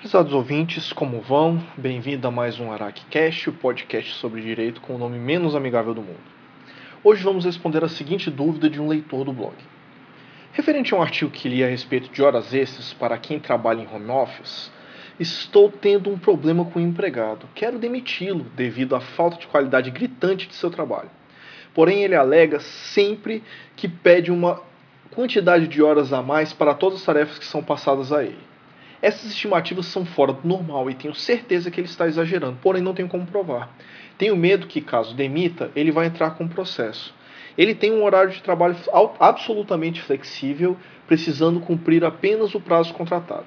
Prezados ouvintes, como vão? Bem-vindo a mais um AracCast, o podcast sobre direito com o nome menos amigável do mundo. Hoje vamos responder a seguinte dúvida de um leitor do blog. Referente a um artigo que li a respeito de horas extras para quem trabalha em home office, estou tendo um problema com o empregado. Quero demiti-lo devido à falta de qualidade gritante de seu trabalho. Porém, ele alega sempre que pede uma quantidade de horas a mais para todas as tarefas que são passadas a ele. Essas estimativas são fora do normal e tenho certeza que ele está exagerando, porém não tenho como provar. Tenho medo que, caso demita, ele vai entrar com processo. Ele tem um horário de trabalho absolutamente flexível, precisando cumprir apenas o prazo contratado.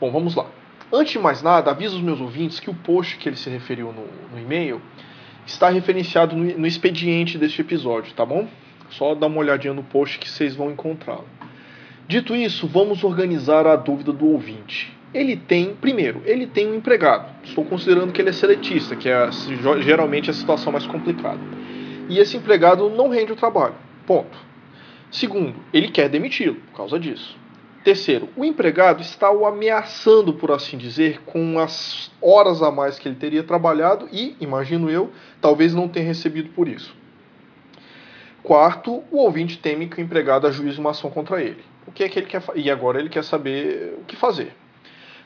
Bom, vamos lá. Antes de mais nada, aviso os meus ouvintes que o post que ele se referiu no, no e-mail está referenciado no, no expediente deste episódio, tá bom? Só dá uma olhadinha no post que vocês vão encontrá-lo. Dito isso, vamos organizar a dúvida do ouvinte. Ele tem, primeiro, ele tem um empregado. Estou considerando que ele é seletista, que é geralmente a situação mais complicada. E esse empregado não rende o trabalho. Ponto. Segundo, ele quer demiti-lo por causa disso. Terceiro, o empregado está o ameaçando, por assim dizer, com as horas a mais que ele teria trabalhado e, imagino eu, talvez não tenha recebido por isso. Quarto, o ouvinte teme que o empregado ajuize uma ação contra ele o que é que ele quer e agora ele quer saber o que fazer.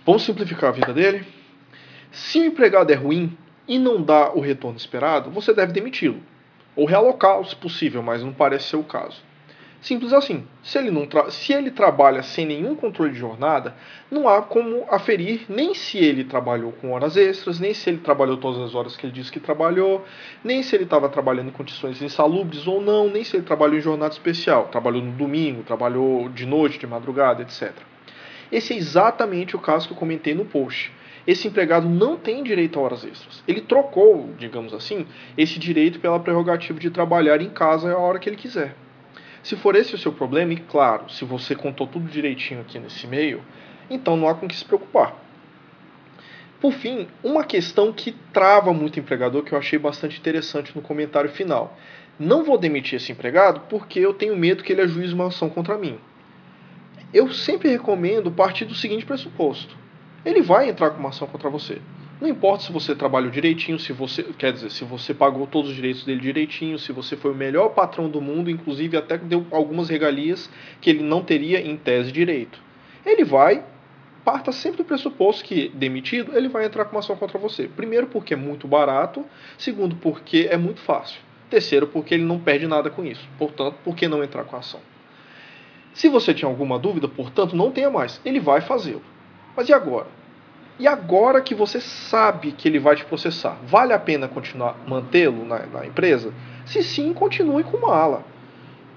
Vamos simplificar a vida dele? Se o empregado é ruim e não dá o retorno esperado, você deve demiti-lo ou realocá-lo se possível, mas não parece ser o caso. Simples assim. Se ele, não se ele trabalha sem nenhum controle de jornada, não há como aferir nem se ele trabalhou com horas extras, nem se ele trabalhou todas as horas que ele disse que trabalhou, nem se ele estava trabalhando em condições insalubres ou não, nem se ele trabalhou em jornada especial, trabalhou no domingo, trabalhou de noite, de madrugada, etc. Esse é exatamente o caso que eu comentei no post. Esse empregado não tem direito a horas extras. Ele trocou, digamos assim, esse direito pela prerrogativa de trabalhar em casa a hora que ele quiser. Se for esse o seu problema, e claro, se você contou tudo direitinho aqui nesse e-mail, então não há com que se preocupar. Por fim, uma questão que trava muito empregador que eu achei bastante interessante no comentário final. Não vou demitir esse empregado porque eu tenho medo que ele ajuize uma ação contra mim. Eu sempre recomendo partir do seguinte pressuposto: ele vai entrar com uma ação contra você. Não importa se você trabalhou direitinho, se você, quer dizer, se você pagou todos os direitos dele direitinho, se você foi o melhor patrão do mundo, inclusive até deu algumas regalias que ele não teria em tese direito. Ele vai, parta sempre do pressuposto que, demitido, ele vai entrar com uma ação contra você. Primeiro, porque é muito barato. Segundo, porque é muito fácil. Terceiro, porque ele não perde nada com isso. Portanto, por que não entrar com a ação? Se você tinha alguma dúvida, portanto, não tenha mais. Ele vai fazê-lo. Mas e agora? E agora que você sabe que ele vai te processar, vale a pena continuar mantê-lo na, na, empresa? Se sim, continue com uma ala.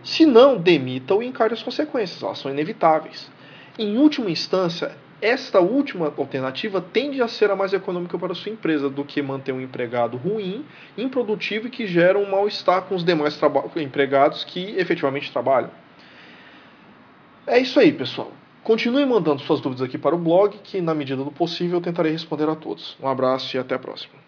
Se não, demita-o e encare as consequências, elas são inevitáveis. Em última instância, esta última alternativa tende a ser a mais econômica para a sua empresa do que manter um empregado ruim, improdutivo e que gera um mal-estar com os demais empregados que efetivamente trabalham. É isso aí, pessoal. Continue mandando suas dúvidas aqui para o blog, que na medida do possível eu tentarei responder a todos. Um abraço e até a próxima.